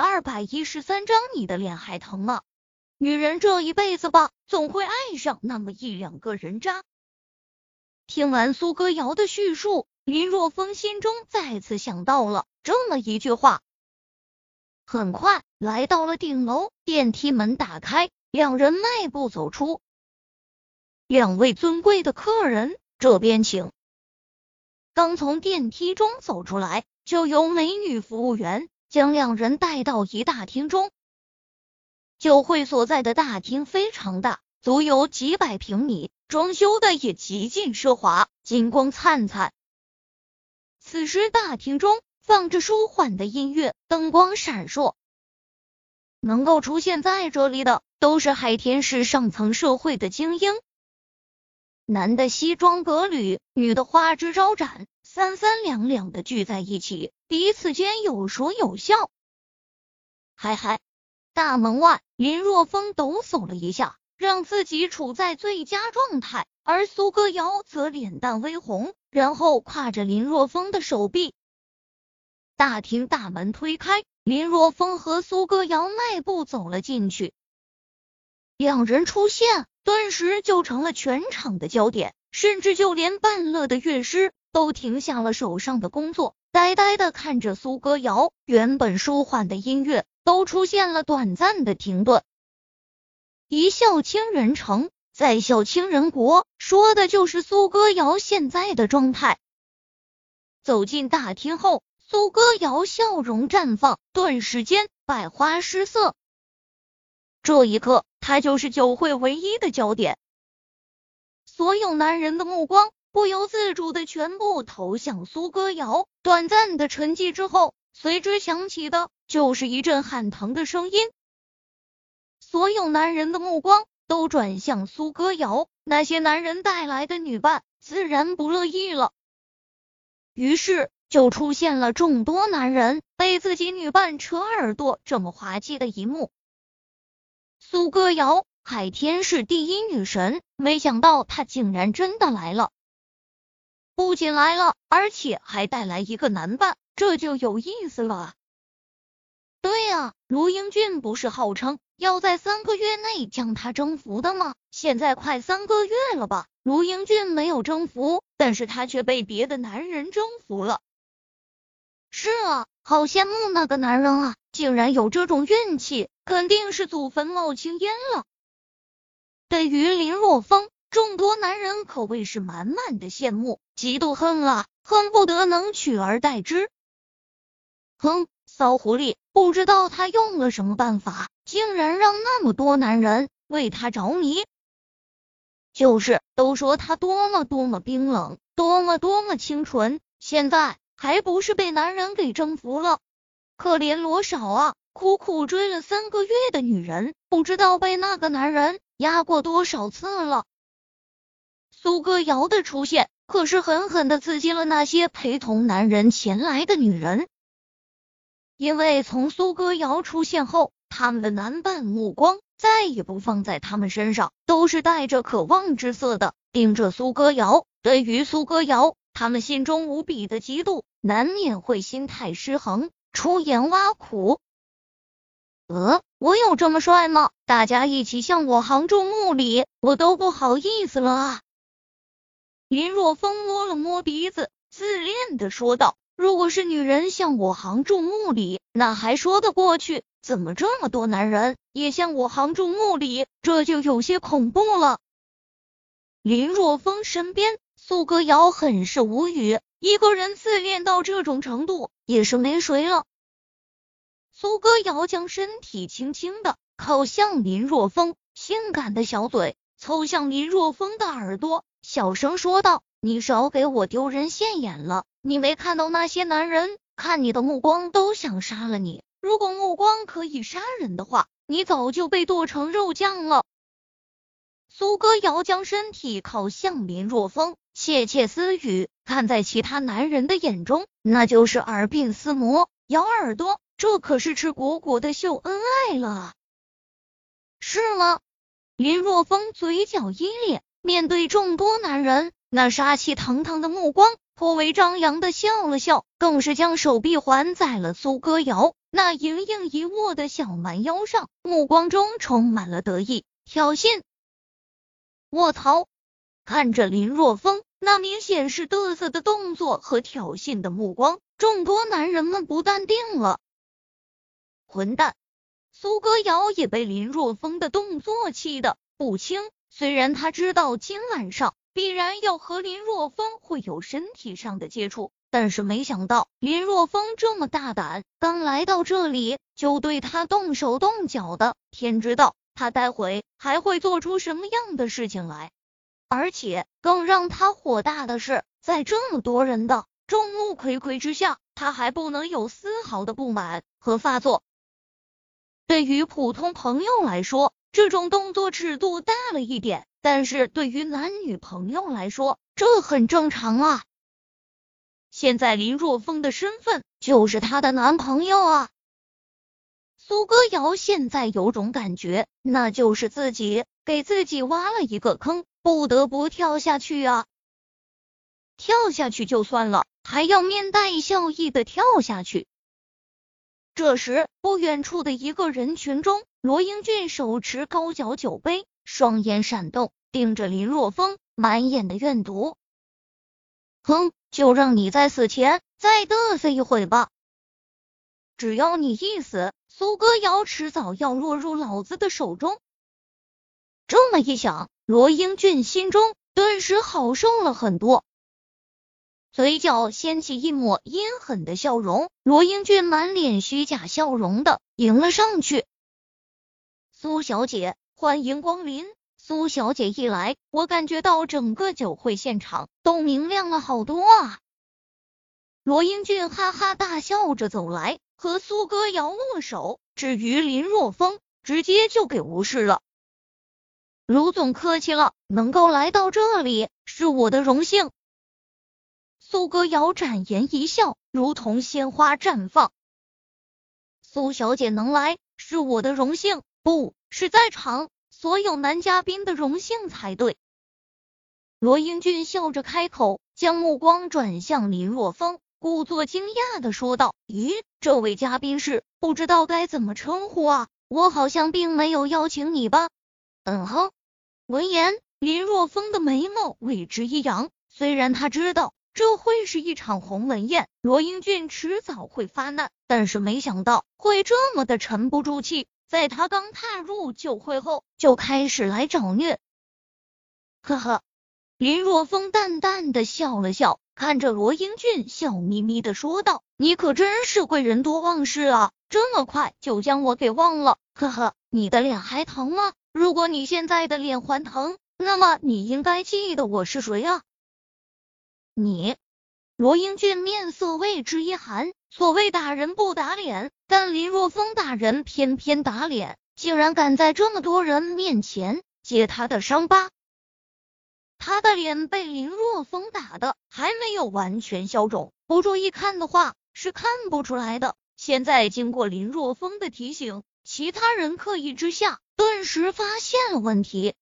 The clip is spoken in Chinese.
二百一十三章，你的脸还疼吗？女人这一辈子吧，总会爱上那么一两个人渣。听完苏歌瑶的叙述，林若风心中再次想到了这么一句话。很快来到了顶楼，电梯门打开，两人迈步走出。两位尊贵的客人，这边请。刚从电梯中走出来，就有美女服务员将两人带到一大厅中。酒会所在的大厅非常大，足有几百平米，装修的也极尽奢华，金光灿灿。此时大厅中放着舒缓的音乐，灯光闪烁。能够出现在这里的，都是海天市上层社会的精英。男的西装革履，女的花枝招展，三三两两的聚在一起，彼此间有说有笑。嗨嗨，大门外，林若风抖擞了一下，让自己处在最佳状态，而苏歌瑶则脸蛋微红，然后挎着林若风的手臂。大厅大门推开，林若风和苏歌瑶迈步走了进去，两人出现。顿时就成了全场的焦点，甚至就连伴乐的乐师都停下了手上的工作，呆呆的看着苏歌瑶。原本舒缓的音乐都出现了短暂的停顿。一笑倾人城，再笑倾人国，说的就是苏歌瑶现在的状态。走进大厅后，苏歌瑶笑容绽放，顿时间百花失色。这一刻。他就是酒会唯一的焦点，所有男人的目光不由自主的全部投向苏歌瑶。短暂的沉寂之后，随之响起的就是一阵喊疼的声音。所有男人的目光都转向苏歌瑶，那些男人带来的女伴自然不乐意了。于是就出现了众多男人被自己女伴扯耳朵这么滑稽的一幕。苏歌瑶，海天是第一女神，没想到她竟然真的来了，不仅来了，而且还带来一个男伴，这就有意思了。对呀，卢英俊不是号称要在三个月内将她征服的吗？现在快三个月了吧，卢英俊没有征服，但是他却被别的男人征服了。是啊，好羡慕那个男人啊，竟然有这种运气。肯定是祖坟冒青烟了。对于林若风，众多男人可谓是满满的羡慕、嫉妒、恨啊，恨不得能取而代之。哼，骚狐狸，不知道他用了什么办法，竟然让那么多男人为他着迷。就是，都说他多么多么冰冷，多么多么清纯，现在还不是被男人给征服了？可怜罗少啊！苦苦追了三个月的女人，不知道被那个男人压过多少次了。苏歌瑶的出现，可是狠狠的刺激了那些陪同男人前来的女人。因为从苏歌瑶出现后，他们的男伴目光再也不放在他们身上，都是带着渴望之色的盯着苏歌瑶。对于苏歌瑶，他们心中无比的嫉妒，难免会心态失衡，出言挖苦。呃，我有这么帅吗？大家一起向我行注目礼，我都不好意思了啊！林若风摸了摸鼻子，自恋的说道：“如果是女人向我行注目礼，那还说得过去，怎么这么多男人也向我行注目礼？这就有些恐怖了。”林若风身边，苏歌瑶很是无语，一个人自恋到这种程度，也是没谁了。苏歌瑶将身体轻轻的靠向林若风，性感的小嘴凑向林若风的耳朵，小声说道：“你少给我丢人现眼了！你没看到那些男人看你的目光都想杀了你？如果目光可以杀人的话，你早就被剁成肉酱了。”苏歌瑶将身体靠向林若风，窃窃私语，看在其他男人的眼中，那就是耳鬓厮磨，咬耳朵。这可是赤果果的秀恩爱了，是吗？林若风嘴角一咧，面对众多男人那杀气腾腾的目光，颇为张扬的笑了笑，更是将手臂环在了苏歌瑶那盈盈一握的小蛮腰上，目光中充满了得意、挑衅。卧槽！看着林若风那明显是嘚瑟的动作和挑衅的目光，众多男人们不淡定了。混蛋！苏歌瑶也被林若风的动作气得不轻。虽然他知道今晚上必然要和林若风会有身体上的接触，但是没想到林若风这么大胆，刚来到这里就对他动手动脚的。天知道他待会还会做出什么样的事情来。而且更让他火大的是，在这么多人的众目睽睽之下，他还不能有丝毫的不满和发作。对于普通朋友来说，这种动作尺度大了一点，但是对于男女朋友来说，这很正常啊。现在林若风的身份就是她的男朋友啊。苏歌瑶现在有种感觉，那就是自己给自己挖了一个坑，不得不跳下去啊。跳下去就算了，还要面带笑意的跳下去。这时，不远处的一个人群中，罗英俊手持高脚酒杯，双眼闪动，盯着林若风，满眼的怨毒。哼，就让你在死前再嘚瑟一会吧。只要你一死，苏歌瑶迟早要落入老子的手中。这么一想，罗英俊心中顿时好受了很多。嘴角掀起一抹阴狠的笑容，罗英俊满脸虚假笑容的迎了上去。苏小姐，欢迎光临。苏小姐一来，我感觉到整个酒会现场都明亮了好多啊！罗英俊哈哈大笑着走来，和苏歌瑶握手。至于林若风，直接就给无视了。卢总客气了，能够来到这里是我的荣幸。苏歌瑶展颜一笑，如同鲜花绽放。苏小姐能来是我的荣幸，不是在场所有男嘉宾的荣幸才对。罗英俊笑着开口，将目光转向林若风，故作惊讶的说道：“咦，这位嘉宾是不知道该怎么称呼啊？我好像并没有邀请你吧？”嗯哼。闻言，林若风的眉毛为之一扬，虽然他知道。这会是一场鸿门宴，罗英俊迟早会发难，但是没想到会这么的沉不住气，在他刚踏入酒会后就开始来找虐。呵呵，林若风淡淡的笑了笑，看着罗英俊，笑眯眯的说道：“你可真是贵人多忘事啊，这么快就将我给忘了。呵呵，你的脸还疼吗？如果你现在的脸还疼，那么你应该记得我是谁啊。”你，罗英俊面色为之一寒。所谓打人不打脸，但林若风打人偏偏打脸，竟然敢在这么多人面前揭他的伤疤。他的脸被林若风打的还没有完全消肿，不注意看的话是看不出来的。现在经过林若风的提醒，其他人刻意之下，顿时发现了问题。